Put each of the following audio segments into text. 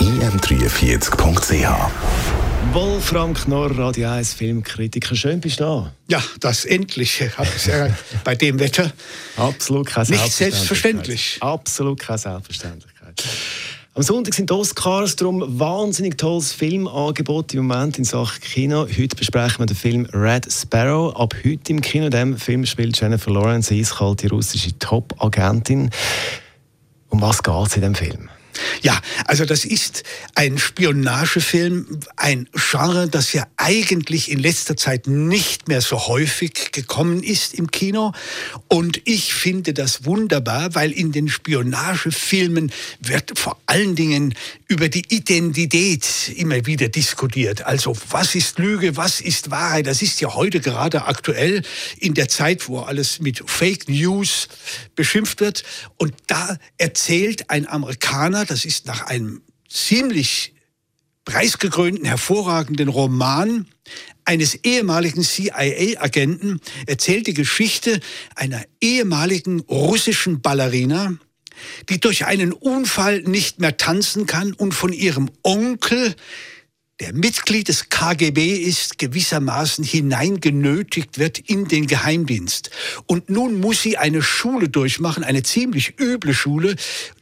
im43.ch Wolfram Knorr, Radio 1 Filmkritiker. Schön bist du da. Ja, das endlich. bei dem Wetter. Absolut keine Nicht selbstverständlich. Absolut keine Selbstverständlichkeit. Am Sonntag sind die Oscars, darum wahnsinnig tolles Filmangebot im Moment in Sachen Kino. Heute besprechen wir den Film Red Sparrow. Ab heute im Kino. In diesem Film spielt Jennifer Lawrence eiskalt die russische Top-Agentin. Um was geht es in diesem Film? Ja, also das ist ein Spionagefilm, ein Genre, das ja eigentlich in letzter Zeit nicht mehr so häufig gekommen ist im Kino. Und ich finde das wunderbar, weil in den Spionagefilmen wird vor allen Dingen über die Identität immer wieder diskutiert. Also was ist Lüge, was ist Wahrheit? Das ist ja heute gerade aktuell in der Zeit, wo alles mit Fake News beschimpft wird. Und da erzählt ein Amerikaner, das ist nach einem ziemlich preisgekrönten, hervorragenden Roman eines ehemaligen CIA-Agenten, erzählt die Geschichte einer ehemaligen russischen Ballerina, die durch einen Unfall nicht mehr tanzen kann und von ihrem Onkel, der Mitglied des KGB ist, gewissermaßen hineingenötigt wird in den Geheimdienst. Und nun muss sie eine Schule durchmachen, eine ziemlich üble Schule,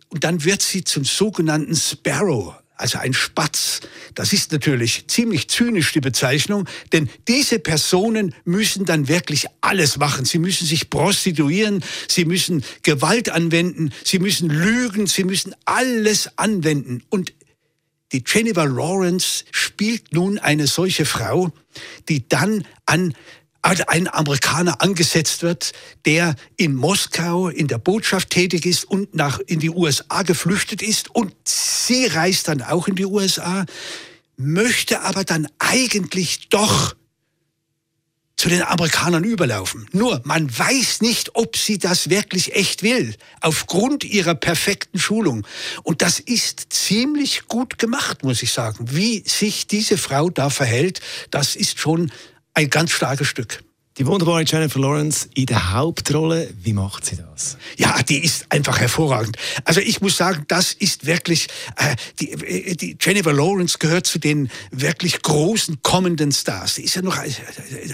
und dann wird sie zum sogenannten Sparrow, also ein Spatz. Das ist natürlich ziemlich zynisch die Bezeichnung, denn diese Personen müssen dann wirklich alles machen. Sie müssen sich prostituieren, sie müssen Gewalt anwenden, sie müssen lügen, sie müssen alles anwenden. Und die Jennifer Lawrence spielt nun eine solche Frau, die dann an ein Amerikaner angesetzt wird, der in Moskau in der Botschaft tätig ist und nach in die USA geflüchtet ist und sie reist dann auch in die USA, möchte aber dann eigentlich doch zu den Amerikanern überlaufen. Nur man weiß nicht, ob sie das wirklich echt will, aufgrund ihrer perfekten Schulung. Und das ist ziemlich gut gemacht, muss ich sagen. Wie sich diese Frau da verhält, das ist schon ein ganz starkes Stück. Die wunderbare Jennifer Lawrence in der Hauptrolle, wie macht sie das? Ja, die ist einfach hervorragend. Also ich muss sagen, das ist wirklich, äh, die, äh, die Jennifer Lawrence gehört zu den wirklich großen kommenden Stars. Sie ist ja noch eine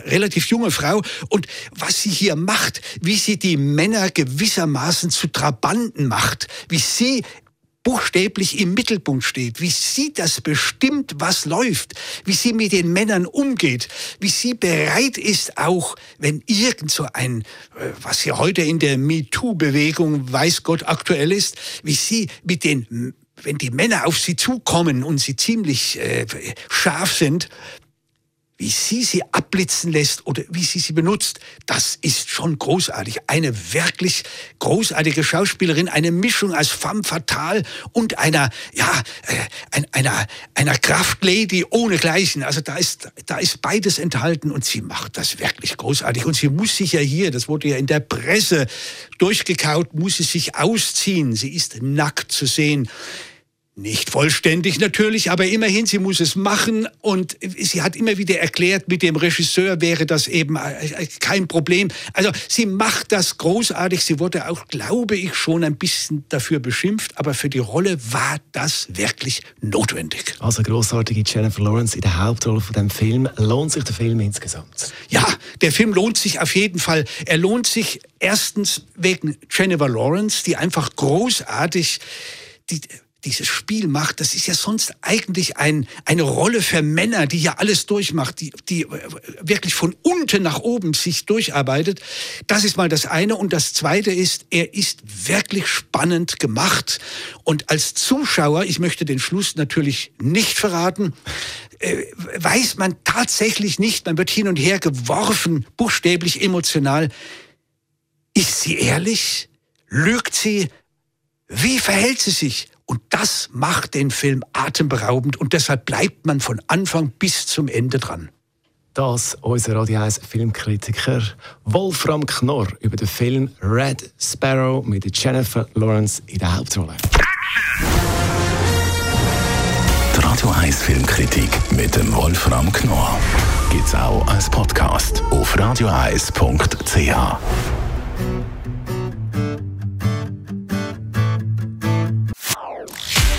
relativ junge Frau und was sie hier macht, wie sie die Männer gewissermaßen zu Trabanten macht, wie sie buchstäblich im Mittelpunkt steht, wie sie das bestimmt, was läuft, wie sie mit den Männern umgeht, wie sie bereit ist, auch wenn irgend so ein, äh, was hier heute in der MeToo-Bewegung, weiß Gott, aktuell ist, wie sie mit den wenn die Männer auf sie zukommen und sie ziemlich äh, scharf sind, wie sie sie abblitzen lässt oder wie sie sie benutzt, das ist schon großartig. Eine wirklich großartige Schauspielerin, eine Mischung als femme fatale und einer, ja, äh, einer, einer Kraftlady ohnegleichen. Also da ist, da ist beides enthalten und sie macht das wirklich großartig. Und sie muss sich ja hier, das wurde ja in der Presse durchgekaut, muss sie sich ausziehen. Sie ist nackt zu sehen. Nicht vollständig natürlich, aber immerhin, sie muss es machen und sie hat immer wieder erklärt, mit dem Regisseur wäre das eben äh, äh, kein Problem. Also sie macht das großartig. Sie wurde auch, glaube ich, schon ein bisschen dafür beschimpft, aber für die Rolle war das wirklich notwendig. Also großartige Jennifer Lawrence in der Hauptrolle von dem Film. Lohnt sich der Film insgesamt? Ja, der Film lohnt sich auf jeden Fall. Er lohnt sich erstens wegen Jennifer Lawrence, die einfach großartig die dieses Spiel macht, das ist ja sonst eigentlich ein, eine Rolle für Männer, die ja alles durchmacht, die, die wirklich von unten nach oben sich durcharbeitet. Das ist mal das eine. Und das zweite ist, er ist wirklich spannend gemacht. Und als Zuschauer, ich möchte den Schluss natürlich nicht verraten, äh, weiß man tatsächlich nicht, man wird hin und her geworfen, buchstäblich emotional. Ist sie ehrlich? Lügt sie? Wie verhält sie sich? Und das macht den Film atemberaubend und deshalb bleibt man von Anfang bis zum Ende dran. Das unser Radio 1 Filmkritiker Wolfram Knorr über den Film Red Sparrow mit Jennifer Lawrence in der Hauptrolle. Die Radio 1 Filmkritik mit dem Wolfram Knorr gibt es auch als Podcast auf radioeis.ch.